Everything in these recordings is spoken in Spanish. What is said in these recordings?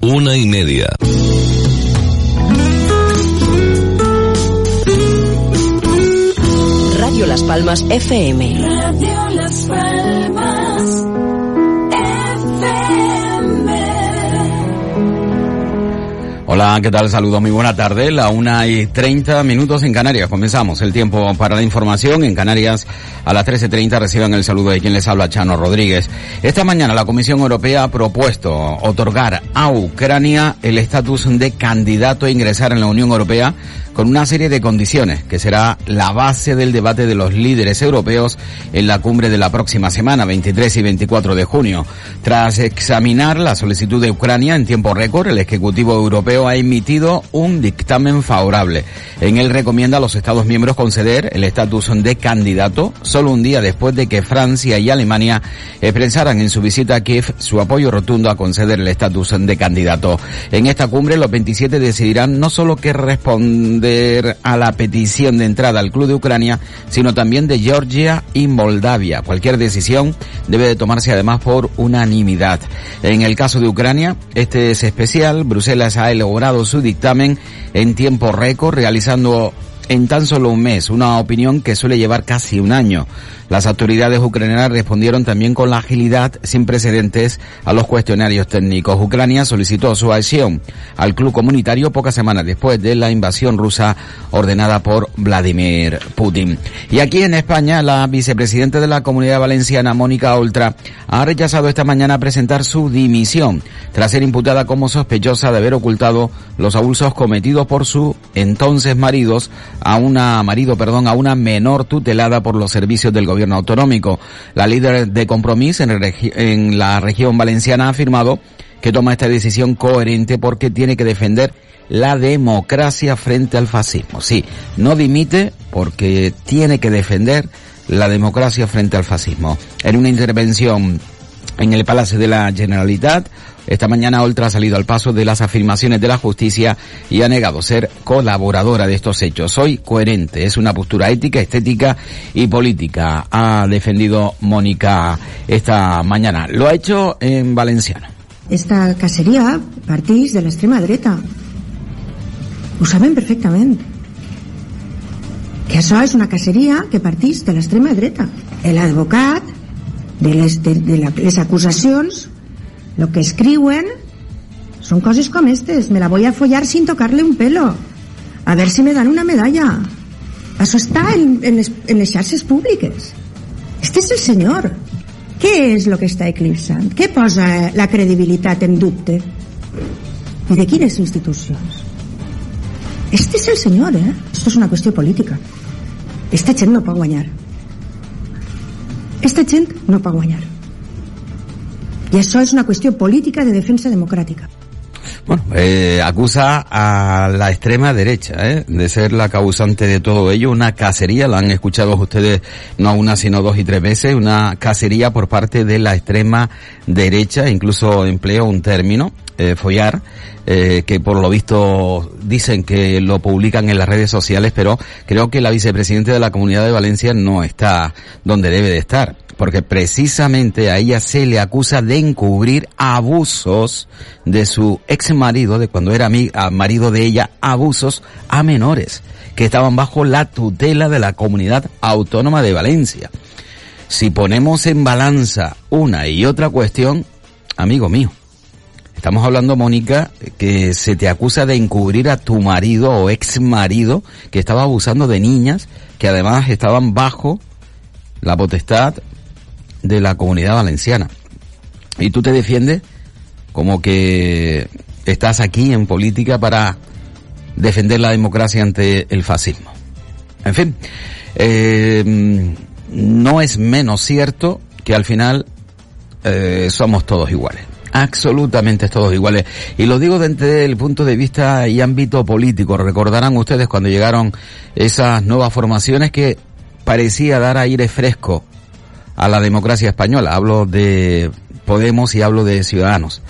Una y media. Radio Las Palmas FM. Radio Las Palmas Hola, ¿qué tal? Saludos, muy buena tarde. La una y treinta minutos en Canarias. Comenzamos el tiempo para la información. En Canarias, a las 13.30 reciban el saludo de quien les habla, Chano Rodríguez. Esta mañana la Comisión Europea ha propuesto otorgar a Ucrania el estatus de candidato a ingresar en la Unión Europea con una serie de condiciones que será la base del debate de los líderes europeos en la cumbre de la próxima semana, 23 y 24 de junio. Tras examinar la solicitud de Ucrania en tiempo récord, el Ejecutivo Europeo ha emitido un dictamen favorable. En él recomienda a los Estados miembros conceder el estatus de candidato solo un día después de que Francia y Alemania expresaran en su visita a Kiev su apoyo rotundo a conceder el estatus de candidato. En esta cumbre los 27 decidirán no solo qué responder a la petición de entrada al club de Ucrania, sino también de Georgia y Moldavia. Cualquier decisión debe de tomarse además por unanimidad. En el caso de Ucrania, este es especial. Bruselas ha elaborado su dictamen en tiempo récord, realizando en tan solo un mes, una opinión que suele llevar casi un año. Las autoridades ucranianas respondieron también con la agilidad sin precedentes a los cuestionarios técnicos. Ucrania solicitó su adhesión al club comunitario pocas semanas después de la invasión rusa ordenada por Vladimir Putin. Y aquí en España, la vicepresidenta de la Comunidad Valenciana, Mónica Oltra, ha rechazado esta mañana presentar su dimisión tras ser imputada como sospechosa de haber ocultado los abusos cometidos por su entonces maridos a una marido, perdón, a una menor tutelada por los servicios del gobierno autonómico. La líder de Compromís en, en la región valenciana ha afirmado que toma esta decisión coherente porque tiene que defender la democracia frente al fascismo. Sí, no dimite porque tiene que defender la democracia frente al fascismo. En una intervención en el Palacio de la Generalitat, esta mañana Oltra ha salido al paso de las afirmaciones de la justicia y ha negado ser colaboradora de estos hechos. Soy coherente, es una postura ética, estética y política, ha defendido Mónica esta mañana. Lo ha hecho en valenciano. Esta cacería partís de l'extrema dreta. Ho saben perfectament. Que això és una caceria que partís de l'extrema dreta. L'advocat de les, de, de la, lo que escriuen son cosas como estas. Me la voy a follar sin tocarle un pelo. A ver si me dan una medalla. Eso está en, en, les, en les xarxes públiques. Este és el senyor. Què és el que està eclipsant? Què posa la credibilitat en dubte? I de quines institucions? Este és el senyor, eh? Esto és una qüestió política. Esta gent no pot guanyar. Esta gent no pot guanyar. Y eso es una cuestión política de defensa democrática. Bueno, eh, acusa a la extrema derecha ¿eh? de ser la causante de todo ello, una cacería, la han escuchado ustedes no una sino dos y tres veces, una cacería por parte de la extrema derecha, incluso empleo un término, eh, follar, eh, que por lo visto dicen que lo publican en las redes sociales, pero creo que la vicepresidenta de la Comunidad de Valencia no está donde debe de estar porque precisamente a ella se le acusa de encubrir abusos de su ex marido, de cuando era marido de ella, abusos a menores que estaban bajo la tutela de la comunidad autónoma de Valencia. Si ponemos en balanza una y otra cuestión, amigo mío, estamos hablando, Mónica, que se te acusa de encubrir a tu marido o ex marido que estaba abusando de niñas que además estaban bajo la potestad de la comunidad valenciana. Y tú te defiendes como que estás aquí en política para defender la democracia ante el fascismo. En fin, eh, no es menos cierto que al final eh, somos todos iguales. Absolutamente todos iguales. Y lo digo desde el punto de vista y ámbito político. Recordarán ustedes cuando llegaron esas nuevas formaciones que parecía dar aire fresco a la democracia española. Hablo de Podemos y hablo de Ciudadanos.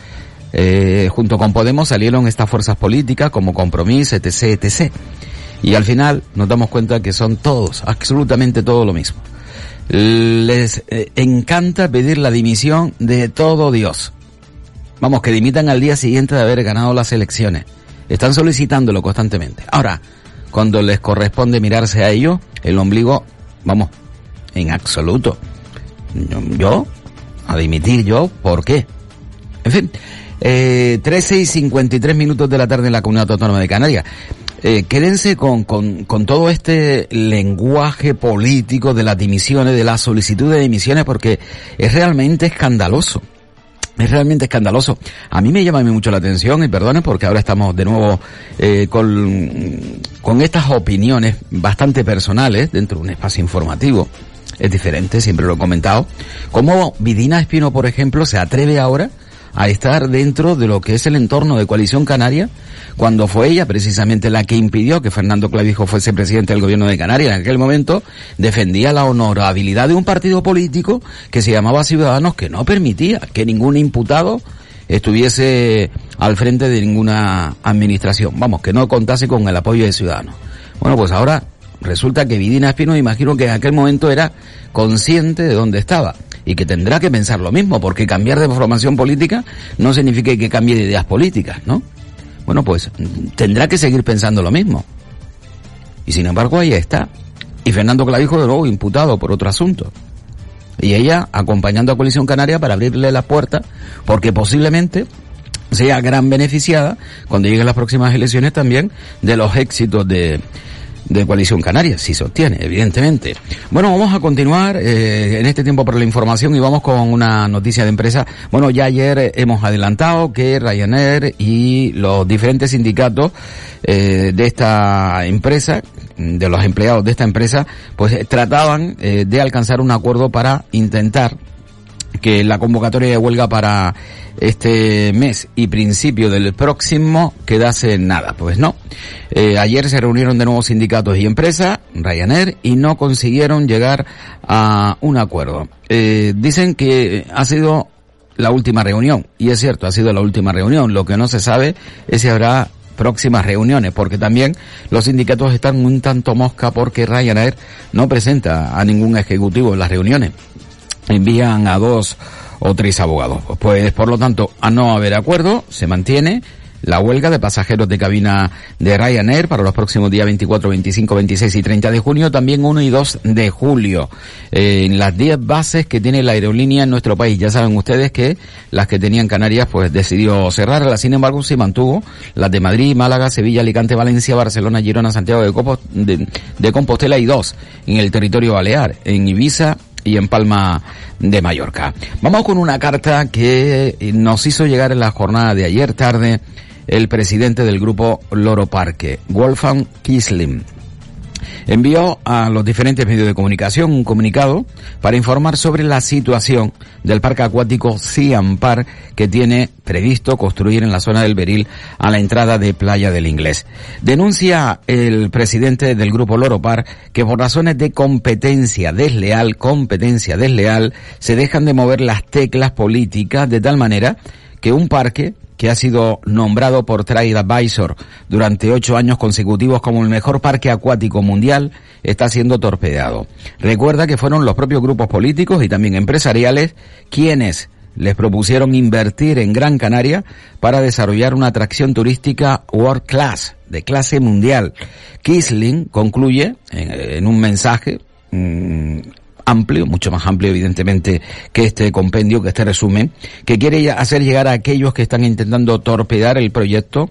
Eh, junto con Podemos salieron estas fuerzas políticas como Compromís, etc., etc. Y al final nos damos cuenta que son todos, absolutamente todo lo mismo. Les eh, encanta pedir la dimisión de todo Dios. Vamos, que dimitan al día siguiente de haber ganado las elecciones. Están solicitándolo constantemente. Ahora, cuando les corresponde mirarse a ellos, el ombligo, vamos, en absoluto. Yo, a dimitir yo, ¿por qué? En fin, eh, 13 y 53 minutos de la tarde en la Comunidad Autónoma de Canarias. Eh, quédense con, con, con todo este lenguaje político de las dimisiones, de la solicitud de dimisiones, porque es realmente escandaloso es realmente escandaloso. A mí me llama mucho la atención, y perdonen porque ahora estamos de nuevo eh, con, con estas opiniones bastante personales dentro de un espacio informativo. Es diferente, siempre lo he comentado. Como Vidina Espino, por ejemplo, se atreve ahora a estar dentro de lo que es el entorno de Coalición Canaria, cuando fue ella precisamente la que impidió que Fernando Clavijo fuese presidente del gobierno de Canarias. En aquel momento defendía la honorabilidad de un partido político que se llamaba Ciudadanos que no permitía que ningún imputado estuviese al frente de ninguna administración. Vamos, que no contase con el apoyo de Ciudadanos. Bueno, pues ahora resulta que Vidina Espino, imagino que en aquel momento era consciente de dónde estaba y que tendrá que pensar lo mismo, porque cambiar de formación política no significa que cambie de ideas políticas, ¿no? Bueno, pues tendrá que seguir pensando lo mismo. Y sin embargo ahí está. Y Fernando Clavijo de nuevo imputado por otro asunto. Y ella acompañando a Coalición Canaria para abrirle la puerta, porque posiblemente sea gran beneficiada cuando lleguen las próximas elecciones también de los éxitos de, de Coalición Canaria, si se obtiene, evidentemente. Bueno, vamos a continuar eh, en este tiempo por la información y vamos con una noticia de empresa. Bueno, ya ayer hemos adelantado que Ryanair y los diferentes sindicatos eh, de esta empresa, de los empleados de esta empresa, pues trataban eh, de alcanzar un acuerdo para intentar que la convocatoria de huelga para este mes y principio del próximo quedase nada. Pues no. Eh, ayer se reunieron de nuevo sindicatos y empresas, Ryanair, y no consiguieron llegar a un acuerdo. Eh, dicen que ha sido la última reunión, y es cierto, ha sido la última reunión. Lo que no se sabe es si habrá próximas reuniones, porque también los sindicatos están un tanto mosca porque Ryanair no presenta a ningún ejecutivo en las reuniones envían a dos o tres abogados. Pues por lo tanto, a no haber acuerdo, se mantiene la huelga de pasajeros de cabina de Ryanair para los próximos días 24, 25, 26 y 30 de junio, también 1 y 2 de julio. Eh, en las 10 bases que tiene la aerolínea en nuestro país. Ya saben ustedes que las que tenían Canarias pues decidió cerrarlas, sin embargo se mantuvo las de Madrid, Málaga, Sevilla, Alicante, Valencia, Barcelona, Girona, Santiago de, de Compostela y dos en el territorio balear, en Ibiza y en Palma de Mallorca. Vamos con una carta que nos hizo llegar en la jornada de ayer tarde el presidente del grupo Loro Parque, Wolfgang Kisling envió a los diferentes medios de comunicación un comunicado para informar sobre la situación del parque acuático Ciampar que tiene previsto construir en la zona del Beril a la entrada de Playa del Inglés. Denuncia el presidente del grupo Loropar que por razones de competencia desleal, competencia desleal, se dejan de mover las teclas políticas de tal manera que un parque que ha sido nombrado por Trade Advisor durante ocho años consecutivos como el mejor parque acuático mundial, está siendo torpedeado. Recuerda que fueron los propios grupos políticos y también empresariales quienes les propusieron invertir en Gran Canaria para desarrollar una atracción turística world class, de clase mundial. Kisling concluye en, un mensaje mm, amplio, mucho más amplio evidentemente que este compendio, que este resumen, que quiere hacer llegar a aquellos que están intentando torpedar el proyecto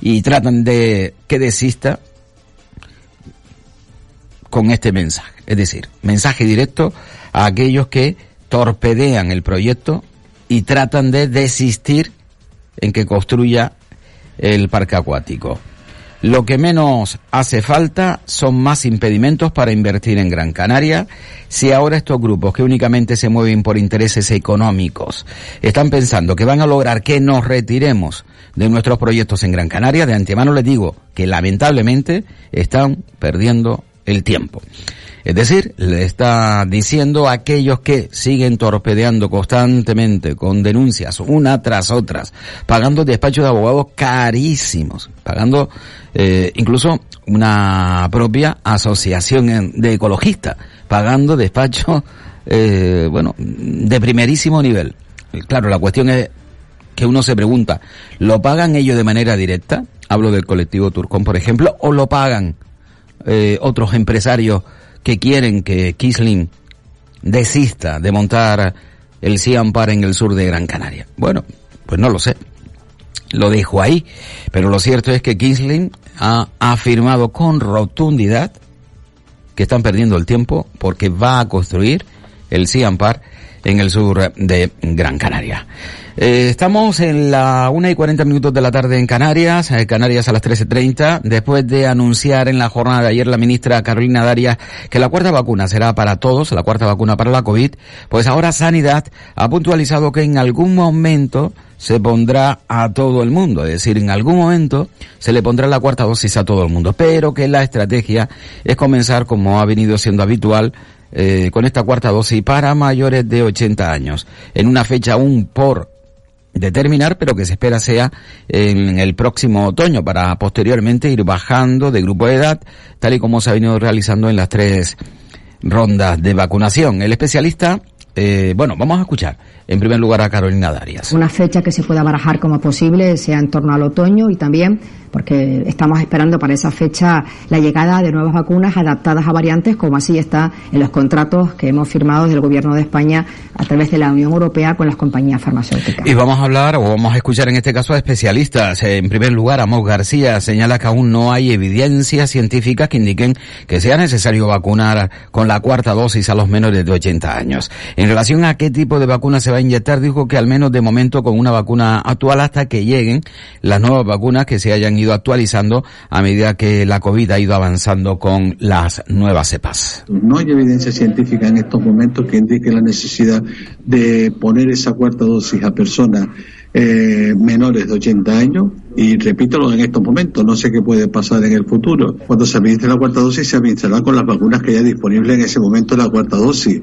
y tratan de que desista con este mensaje. Es decir, mensaje directo a aquellos que torpedean el proyecto y tratan de desistir en que construya el parque acuático. Lo que menos hace falta son más impedimentos para invertir en Gran Canaria. Si ahora estos grupos que únicamente se mueven por intereses económicos están pensando que van a lograr que nos retiremos de nuestros proyectos en Gran Canaria, de antemano les digo que lamentablemente están perdiendo el tiempo. Es decir, le está diciendo a aquellos que siguen torpedeando constantemente con denuncias una tras otras, pagando despachos de abogados carísimos, pagando eh, incluso una propia asociación de ecologistas, pagando despachos, eh, bueno, de primerísimo nivel. Claro, la cuestión es que uno se pregunta, ¿lo pagan ellos de manera directa? Hablo del colectivo Turcón, por ejemplo, o lo pagan eh, otros empresarios que quieren que Kisling desista de montar el Ciampar en el sur de Gran Canaria. Bueno, pues no lo sé. Lo dejo ahí. Pero lo cierto es que Kisling ha afirmado con rotundidad que están perdiendo el tiempo porque va a construir el Ciampar en el sur de Gran Canaria. Eh, estamos en la una y 40 minutos de la tarde en Canarias, eh, Canarias a las 13.30, después de anunciar en la jornada de ayer la ministra Carolina Darias que la cuarta vacuna será para todos, la cuarta vacuna para la COVID, pues ahora Sanidad ha puntualizado que en algún momento se pondrá a todo el mundo, es decir, en algún momento se le pondrá la cuarta dosis a todo el mundo, pero que la estrategia es comenzar, como ha venido siendo habitual, eh, con esta cuarta dosis para mayores de 80 años, en una fecha aún por determinar, pero que se espera sea en el próximo otoño para posteriormente ir bajando de grupo de edad, tal y como se ha venido realizando en las tres rondas de vacunación. El especialista, eh, bueno, vamos a escuchar en primer lugar a Carolina Darias. Una fecha que se pueda barajar como posible sea en torno al otoño y también porque estamos esperando para esa fecha la llegada de nuevas vacunas adaptadas a variantes, como así está en los contratos que hemos firmado del Gobierno de España a través de la Unión Europea con las compañías farmacéuticas. Y vamos a hablar, o vamos a escuchar en este caso a especialistas. En primer lugar, Amos García señala que aún no hay evidencias científicas que indiquen que sea necesario vacunar con la cuarta dosis a los menores de 80 años. En relación a qué tipo de vacuna se va a inyectar, dijo que al menos de momento con una vacuna actual hasta que lleguen las nuevas vacunas que se hayan ido actualizando a medida que la COVID ha ido avanzando con las nuevas cepas. No hay evidencia científica en estos momentos que indique la necesidad de poner esa cuarta dosis a personas eh, menores de 80 años y repítelo en estos momentos, no sé qué puede pasar en el futuro. Cuando se administre la cuarta dosis se administrará con las vacunas que haya disponibles en ese momento la cuarta dosis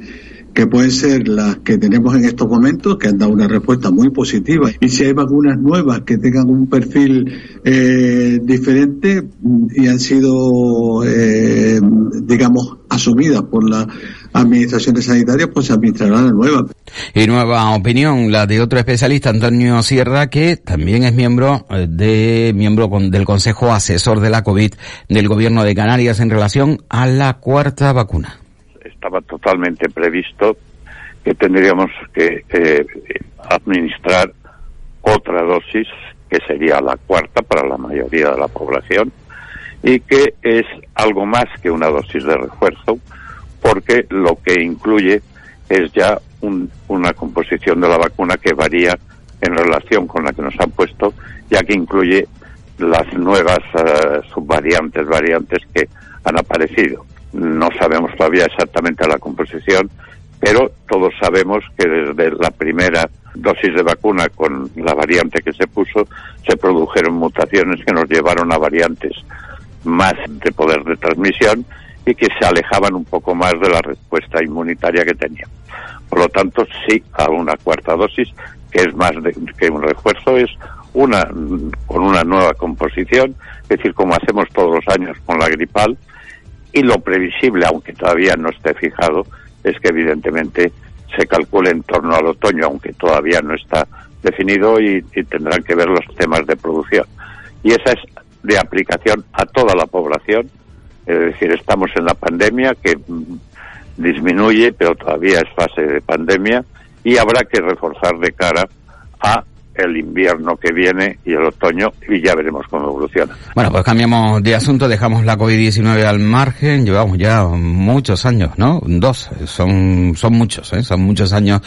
que pueden ser las que tenemos en estos momentos, que han dado una respuesta muy positiva. Y si hay vacunas nuevas que tengan un perfil eh, diferente mm, y han sido, eh, digamos, asumidas por las administraciones sanitarias, pues se administrarán las nuevas. Y nueva opinión, la de otro especialista, Antonio Sierra, que también es miembro eh, de miembro del Consejo Asesor de la COVID del Gobierno de Canarias en relación a la cuarta vacuna estaba totalmente previsto que tendríamos que administrar otra dosis, que sería la cuarta para la mayoría de la población, y que es algo más que una dosis de refuerzo, porque lo que incluye es ya una composición de la vacuna que varía en relación con la que nos han puesto, ya que incluye las nuevas eh, subvariantes, variantes que han aparecido. No sabemos todavía exactamente la composición, pero todos sabemos que desde la primera dosis de vacuna con la variante que se puso, se produjeron mutaciones que nos llevaron a variantes más de poder de transmisión y que se alejaban un poco más de la respuesta inmunitaria que teníamos. Por lo tanto, sí a una cuarta dosis, que es más que un refuerzo, es una con una nueva composición, es decir, como hacemos todos los años con la gripal, y lo previsible, aunque todavía no esté fijado, es que evidentemente se calcule en torno al otoño, aunque todavía no está definido y, tendrán que ver los temas de producción. Y esa es de aplicación a toda la población, es decir, estamos en la pandemia que mm, disminuye, pero todavía es fase de pandemia y habrá que reforzar de cara a el invierno que viene y el otoño y ya veremos cómo evoluciona. Bueno, pues cambiamos de asunto, dejamos la COVID-19 al margen, llevamos ya muchos años, ¿no? Dos, son, son muchos, ¿eh? son muchos años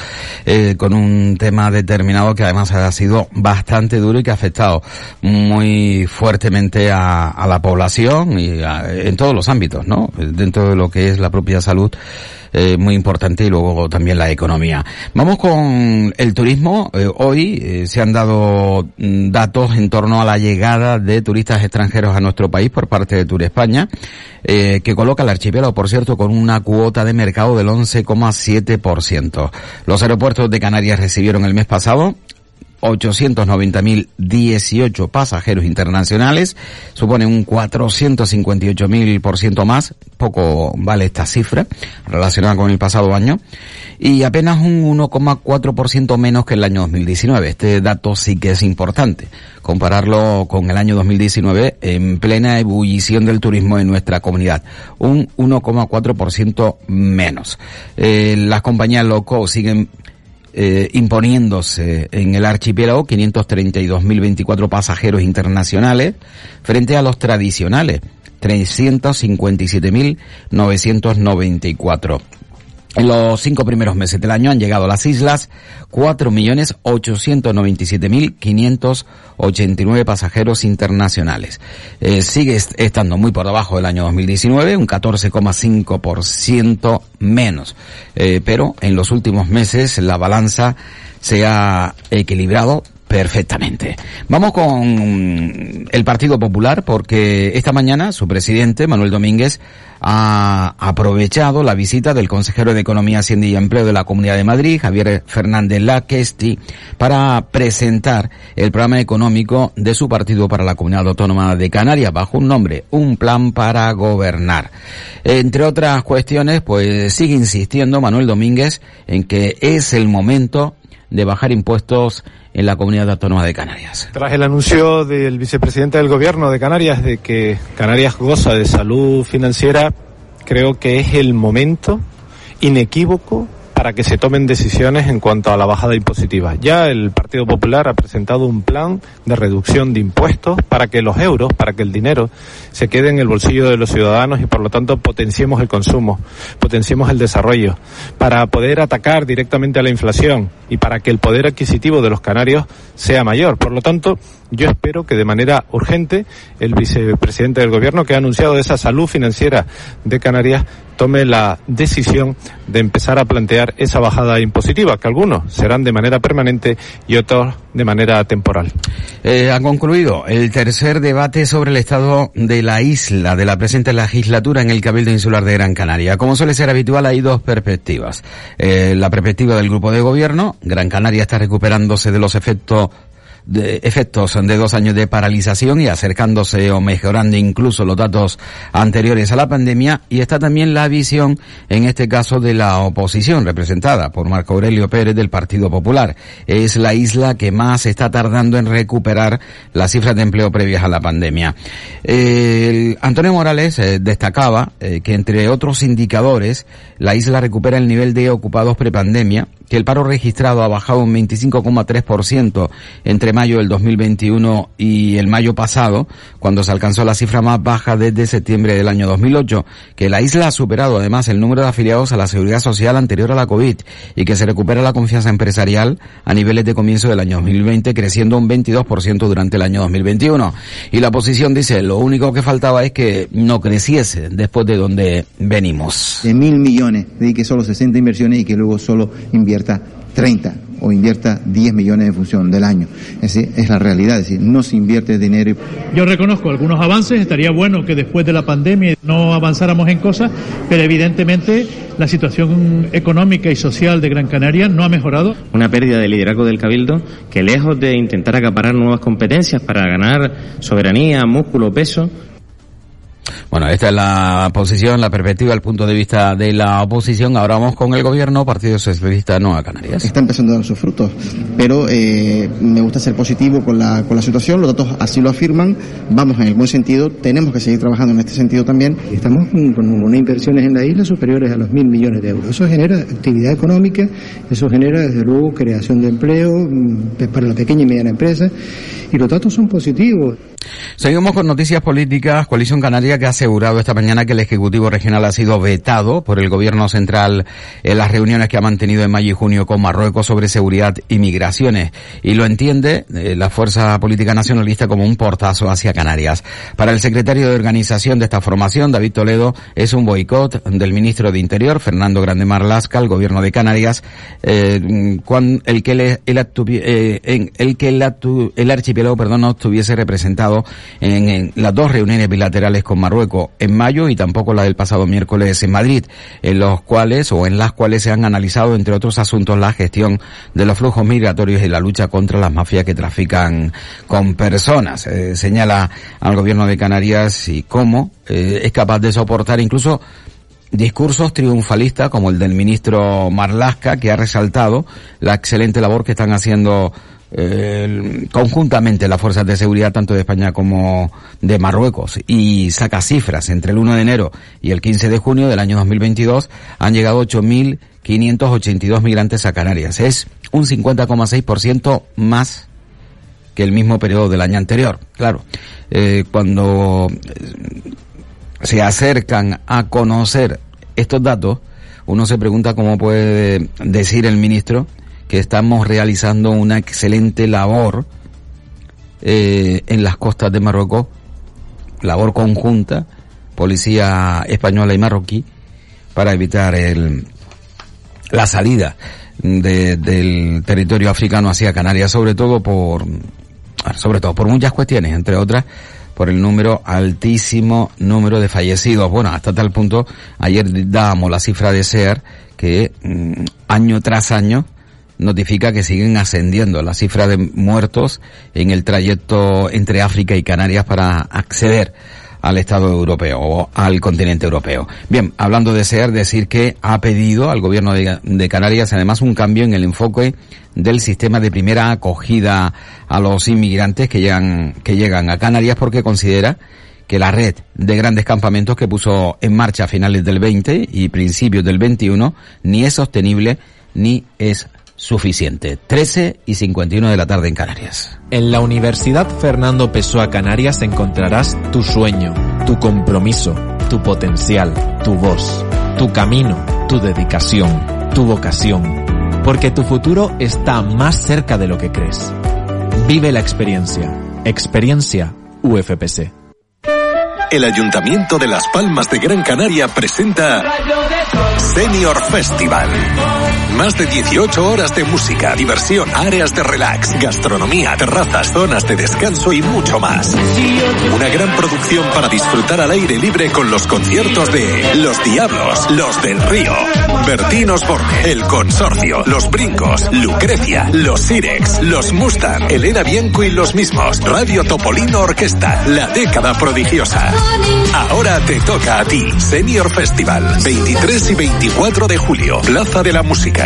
eh, con un tema determinado que además ha sido bastante duro y que ha afectado muy fuertemente a, a la población y en todos los ámbitos, ¿no? Dentro de lo que es la propia salud eh, muy importante y luego también la economía. Vamos con el turismo. Eh, hoy se han dado mm, datos en torno a la llegada de turistas extranjeros a nuestro país por parte de Tour España, que coloca el archipiélago, por cierto, con una cuota de mercado del 11,7%. Los aeropuertos de Canarias recibieron el mes pasado 890.018 pasajeros internacionales, supone un 458.000% más, poco vale esta cifra relacionada con el pasado año, y apenas un 1,4% menos que el año 2019. Este dato sí que es importante, compararlo con el año 2019 en plena ebullición del turismo en nuestra comunidad, un 1,4% menos. Eh, las compañías loco siguen eh, imponiéndose en el archipiélago 532.024 pasajeros internacionales frente a los tradicionales 357.994. En los cinco primeros meses del año han llegado a las islas 4.897.589 pasajeros internacionales. Eh, sigue estando muy por debajo del año 2019, un 14,5% menos. Eh, pero en los últimos meses la balanza se ha equilibrado Perfectamente. Vamos con el Partido Popular porque esta mañana su presidente, Manuel Domínguez, ha aprovechado la visita del consejero de Economía, Hacienda y Empleo de la Comunidad de Madrid, Javier Fernández Laquesti, para presentar el programa económico de su partido para la Comunidad Autónoma de Canarias bajo un nombre, un plan para gobernar. Entre otras cuestiones, pues sigue insistiendo Manuel Domínguez en que es el momento de bajar impuestos en la comunidad autónoma de Canarias. Tras el anuncio del vicepresidente del gobierno de Canarias de que Canarias goza de salud financiera, creo que es el momento inequívoco para que se tomen decisiones en cuanto a la bajada impositiva. Ya el Partido Popular ha presentado un plan de reducción de impuestos para que los euros, para que el dinero se quede en el bolsillo de los ciudadanos y por lo tanto potenciemos el consumo, potenciemos el desarrollo, para poder atacar directamente a la inflación y para que el poder adquisitivo de los canarios sea mayor. Por lo tanto, yo espero que de manera urgente el vicepresidente del gobierno que ha anunciado esa salud financiera de Canarias tome la decisión de empezar a plantear esa bajada impositiva, que algunos serán de manera permanente y otros de manera temporal. Eh, ha concluido el tercer debate sobre el estado de la isla de la presente legislatura en el Cabildo Insular de Gran Canaria. Como suele ser habitual, hay dos perspectivas. Eh, la perspectiva del grupo de gobierno, Gran Canaria está recuperándose de los efectos de efectos de dos años de paralización y acercándose o mejorando incluso los datos anteriores a la pandemia y está también la visión en este caso de la oposición representada por Marco Aurelio Pérez del Partido Popular. Es la isla que más está tardando en recuperar las cifras de empleo previas a la pandemia. Antonio Morales eh, destacaba eh, que entre otros indicadores la isla recupera el nivel de ocupados prepandemia que el paro registrado ha bajado un 25,3% entre mayo del 2021 y el mayo pasado, cuando se alcanzó la cifra más baja desde septiembre del año 2008, que la isla ha superado además el número de afiliados a la seguridad social anterior a la COVID y que se recupera la confianza empresarial a niveles de comienzo del año 2020, creciendo un 22% durante el año 2021. Y la oposición dice, lo único que faltaba es que no creciese después de donde venimos. De mil millones, de que solo 60 inversiones y que luego solo invierta 30 o invierta 10 millones en función del año. Es, decir, es la realidad, es decir, no se invierte dinero. Yo reconozco algunos avances, estaría bueno que después de la pandemia no avanzáramos en cosas, pero evidentemente la situación económica y social de Gran Canaria no ha mejorado. Una pérdida de liderazgo del Cabildo que lejos de intentar acaparar nuevas competencias para ganar soberanía, músculo, peso, Bueno, esta es la posición, la perspectiva, el punto de vista de la oposición. Ahora vamos con el gobierno, Partido Socialista Nueva Canarias. Está empezando a dar sus frutos, pero eh, me gusta ser positivo con la, con la situación, los datos así lo afirman, vamos en el buen sentido, tenemos que seguir trabajando en este sentido también. Estamos con unas inversiones en la isla superiores a los mil millones de euros. Eso genera actividad económica, eso genera desde luego creación de empleo mm, para la pequeña y mediana empresa y los datos son positivos. Seguimos con noticias políticas. Coalición Canaria que ha asegurado esta mañana que el Ejecutivo Regional ha sido vetado por el Gobierno Central en las reuniones que ha mantenido en mayo y junio con Marruecos sobre seguridad y migraciones. Y lo entiende eh, la Fuerza Política Nacionalista como un portazo hacia Canarias. Para el secretario de organización de esta formación, David Toledo, es un boicot del ministro de Interior, Fernando Grande Marlasca, al Gobierno de Canarias, eh, cuando el que, le, el, eh, en el, que el, el archipiélago perdón, no estuviese representado en, las dos reuniones bilaterales con Marruecos en mayo y tampoco la del pasado miércoles en Madrid, en los cuales o en las cuales se han analizado, entre otros asuntos, la gestión de los flujos migratorios y la lucha contra las mafias que trafican con personas. Eh, señala al gobierno de Canarias y cómo eh, es capaz de soportar incluso discursos triunfalistas como el del ministro Marlasca, que ha resaltado la excelente labor que están haciendo conjuntamente las fuerzas de seguridad tanto de España como de Marruecos y saca cifras entre el 1 de enero y el 15 de junio del año 2022 han llegado 8.582 migrantes a Canarias. Es un 50,6% más que el mismo periodo del año anterior. Claro, eh, cuando eh, se acercan a conocer estos datos, uno se pregunta cómo puede decir el ministro que estamos realizando una excelente labor eh, en las costas de Marruecos, labor conjunta, policía española y marroquí, para evitar el, la salida del territorio africano hacia Canarias, sobre todo por, sobre todo por muchas cuestiones, entre otras por el número altísimo número de fallecidos. Bueno, hasta tal punto, ayer dábamos la cifra de SER que mm, año tras año notifica que siguen ascendiendo la cifra de muertos en el trayecto entre África y Canarias para acceder al Estado europeo o al continente europeo. Bien, hablando de SER, decir que ha pedido al gobierno de, Canarias además un cambio en el enfoque del sistema de primera acogida a los inmigrantes que llegan, que llegan a Canarias porque considera que la red de grandes campamentos que puso en marcha a finales del 20 y principios del 21 ni es sostenible ni es suficiente. 13 y 51 de la tarde en Canarias. En la Universidad Fernando Pessoa Canarias encontrarás tu sueño, tu compromiso, tu potencial, tu voz, tu camino, tu dedicación, tu vocación. Porque tu futuro está más cerca de lo que crees. Vive la experiencia. Experiencia UFPC. El Ayuntamiento de Las Palmas de Gran Canaria presenta Senior Festival. Más de 18 horas de música, diversión, áreas de relax, gastronomía, terrazas, zonas de descanso y mucho más. Una gran producción para disfrutar al aire libre con los conciertos de Los Diablos, Los del Río, Bertín Osborne, El Consorcio, Los Brincos, Lucrecia, Los Sirex, Los Mustang, Elena Bianco y los mismos, Radio Topolino Orquesta, La Década Prodigiosa. Ahora te toca a ti, Senior Festival, 23 y 24 de julio, Plaza de la Música.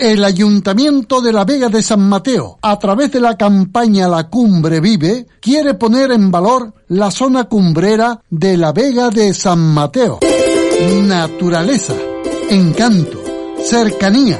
el Ayuntamiento de la Vega de San Mateo, a través de la campaña La Cumbre Vive, quiere poner en valor la zona cumbrera de la Vega de San Mateo. Naturaleza, encanto, cercanía,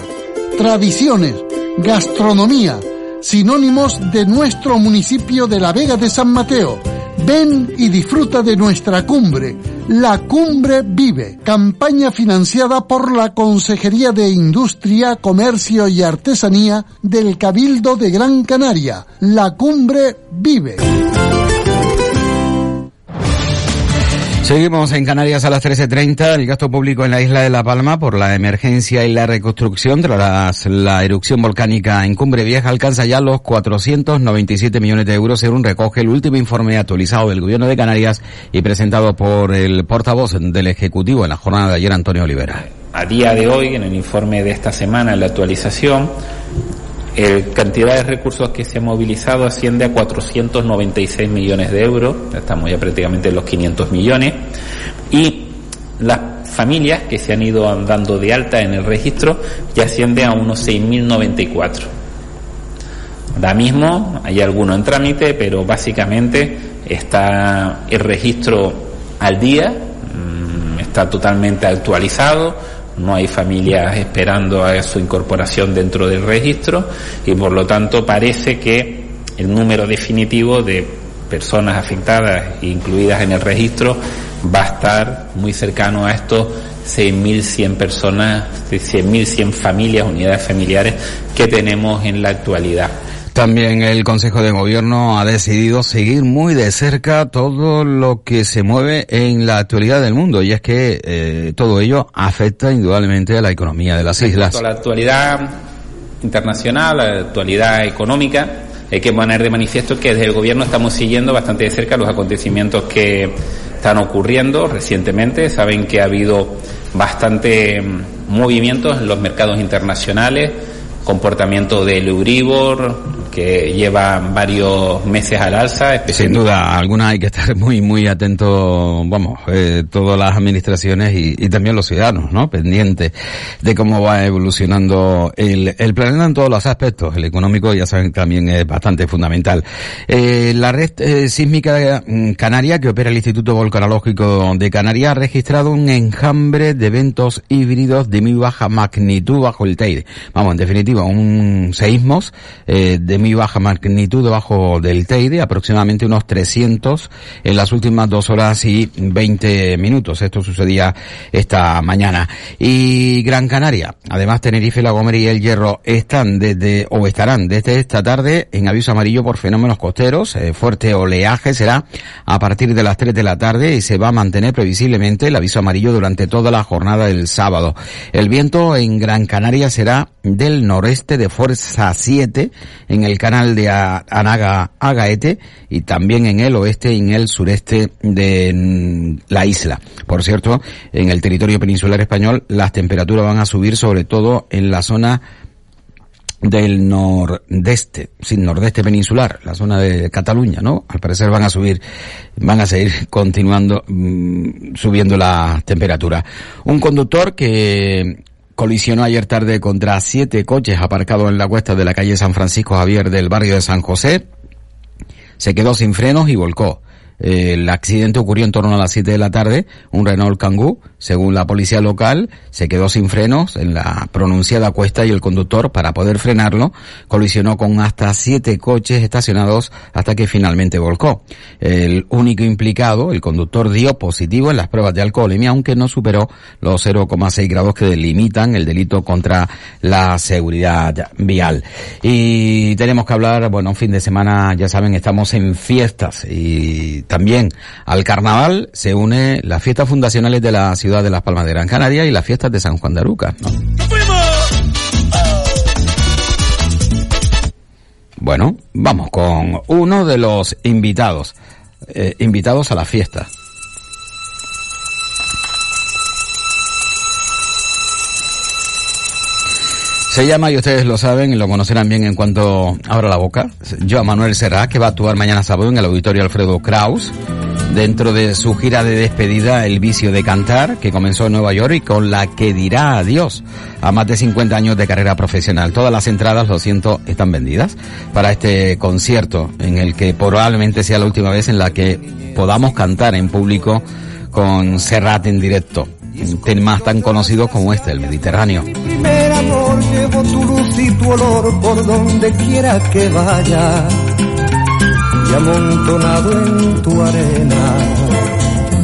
tradiciones, gastronomía, sinónimos de nuestro municipio de la Vega de San Mateo. Ven y disfruta de nuestra cumbre la Cumbre Vive, campaña financiada por la Consejería de Industria, Comercio y Artesanía del Cabildo de Gran Canaria. La Cumbre Vive. Seguimos en Canarias a las 13.30. El gasto público en la isla de La Palma por la emergencia y la reconstrucción tras la erupción volcánica en Cumbre Vieja alcanza ya los 497 millones de euros según recoge el último informe actualizado del Gobierno de Canarias y presentado por el portavoz del Ejecutivo en la jornada de ayer, Antonio Olivera. A día de hoy, en el informe de esta semana, en la actualización, el cantidad de recursos que se ha movilizado asciende a 496 millones de euros, estamos ya prácticamente en los 500 millones, y las familias que se han ido dando de alta en el registro ya asciende a unos 6.094. Ahora mismo hay alguno en trámite, pero básicamente está el registro al día, mm, está totalmente actualizado, no hay familias esperando a su incorporación dentro del registro y por lo tanto parece que el número definitivo de personas afectadas incluidas en el registro va a estar muy cercano a estos 6.100 personas, 6.100 familias, unidades familiares que tenemos en la actualidad. También el Consejo de Gobierno ha decidido seguir muy de cerca todo lo que se mueve en la actualidad del mundo y es que eh, todo ello afecta indudablemente a la economía de las islas. A la actualidad internacional, la actualidad económica, hay que poner de manifiesto que desde el Gobierno estamos siguiendo bastante de cerca los acontecimientos que están ocurriendo recientemente. Saben que ha habido bastante mm, movimientos en los mercados internacionales comportamiento del Euribor, que lleva varios meses al alza. Sin duda, algunas hay que estar muy, muy atentos, vamos, eh, todas las administraciones y, y, también los ciudadanos, ¿no? Pendientes de cómo va evolucionando el, el planeta en todos los aspectos. El económico, ya saben, también es bastante fundamental. Eh, la red eh, sísmica mm, canaria que opera el Instituto Volcanológico de Canarias ha registrado un enjambre de eventos híbridos de muy baja magnitud bajo el Teide. Vamos, en definitiva, un seísmos eh, de muy baja magnitud debajo del Teide, aproximadamente unos 300 en las últimas dos horas y 20 minutos. Esto sucedía esta mañana. Y Gran Canaria, además Tenerife, La Gomera y El Hierro están desde, o estarán desde esta tarde en aviso amarillo por fenómenos costeros. Eh, fuerte oleaje será a partir de las 3 de la tarde y se va a mantener previsiblemente el aviso amarillo durante toda la jornada del sábado. El viento en Gran Canaria será del noreste de fuerza 7 en el canal de Anaga Agaete y también en el oeste y en el sureste de mm, la isla. Por cierto, en el territorio peninsular español las temperaturas van a subir sobre todo en la zona del nordeste, sin nordeste peninsular, la zona de Cataluña, ¿no? Al parecer van a subir, van a seguir continuando mmm, subiendo la temperatura. Un conductor que colisionó ayer tarde contra siete coches aparcados en la cuesta de la calle San Francisco Javier del barrio de San José. Se quedó sin frenos y volcó. El accidente ocurrió en torno a las 7 de la tarde. Un Renault Kangoo, según la policía local, se quedó sin frenos en la pronunciada cuesta y el conductor, para poder frenarlo, colisionó con hasta siete coches estacionados hasta que finalmente volcó. El único implicado, el conductor, dio positivo en las pruebas de alcoholemia, aunque no superó los 0,6 grados que delimitan el delito contra la seguridad vial. Y tenemos que hablar, bueno, un fin de semana, ya saben, estamos en fiestas y también al carnaval se une las fiestas fundacionales de la ciudad de Las Palmas de Gran Canaria y las fiestas de San Juan de Aruca. ¿no? Bueno, vamos con uno de los invitados, eh, invitados a la fiesta. Se llama, y ustedes lo saben y lo conocerán bien en cuanto abra la boca, Joan Manuel Serra, que va a actuar mañana sábado en el Auditorio Alfredo Kraus, dentro de su gira de despedida El Vicio de Cantar, que comenzó en Nueva York y con la que dirá adiós a más de 50 años de carrera profesional. Todas las entradas, lo siento, están vendidas para este concierto, en el que probablemente sea la última vez en la que podamos cantar en público con Serrat en directo temas tan conocidos como este, el Mediterráneo. Amor, llevo tu luz y tu olor por donde quiera que vaya. Y amontonado en tu arena,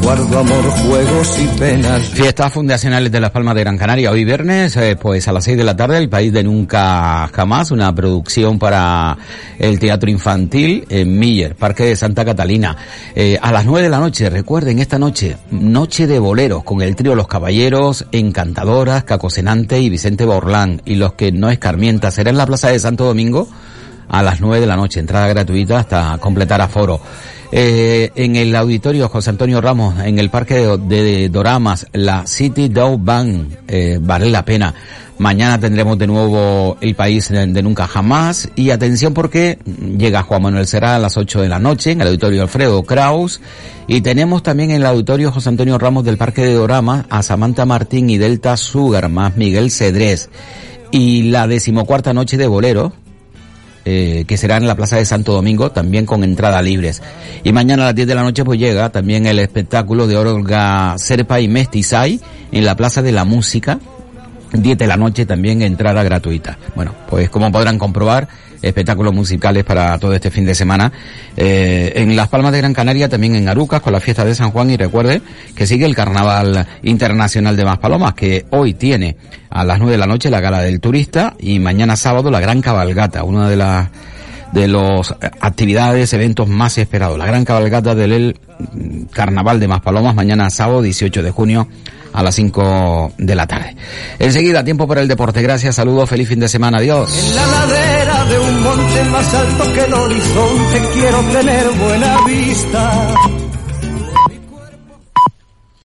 guardo juegos y penas. Fiestas fundacionales de Las Palmas de Gran Canaria. Hoy viernes, eh, pues a las 6 de la tarde, El País de Nunca Jamás, una producción para el Teatro Infantil en Miller, Parque de Santa Catalina. Eh, a las 9 de la noche, recuerden, esta noche, noche de boleros con el trío Los Caballeros, Encantadoras, Cacosenante y Vicente Borlán. Y los que no escarmientan, será en la Plaza de Santo Domingo a las 9 de la noche, entrada gratuita hasta completar aforo. Eh, en el auditorio José Antonio Ramos, en el parque de, Doramas, la City Dow Band, eh, vale la pena. Mañana tendremos de nuevo el país de, de, nunca jamás. Y atención porque llega Juan Manuel Será a las 8 de la noche en el auditorio Alfredo Kraus. Y tenemos también en el auditorio José Antonio Ramos del Parque de Doramas a Samantha Martín y Delta Sugar más Miguel Cedrés. Y la decimocuarta noche de bolero, eh, que será en la Plaza de Santo Domingo, también con entrada libres. Y mañana a las 10 de la noche pues llega también el espectáculo de Olga Serpa y Mestizay en la Plaza de la Música. 10 de la noche también entrada gratuita. Bueno, pues como podrán comprobar, espectáculos musicales para todo este fin de semana. Eh, en Las Palmas de Gran Canaria, también en Arucas, con la fiesta de San Juan, y recuerde que sigue el Carnaval Internacional de Maspalomas, que hoy tiene a las 9 de la noche la Gala del Turista y mañana sábado la Gran Cabalgata, una de las de los actividades, eventos más esperados. La gran cabalgata del Carnaval de Maspalomas, mañana sábado 18 de junio a las 5 de la tarde. Enseguida, tiempo para el deporte. Gracias, saludos, feliz fin de semana, adiós. En la ladera de un monte más alto que el horizonte quiero tener buena vista.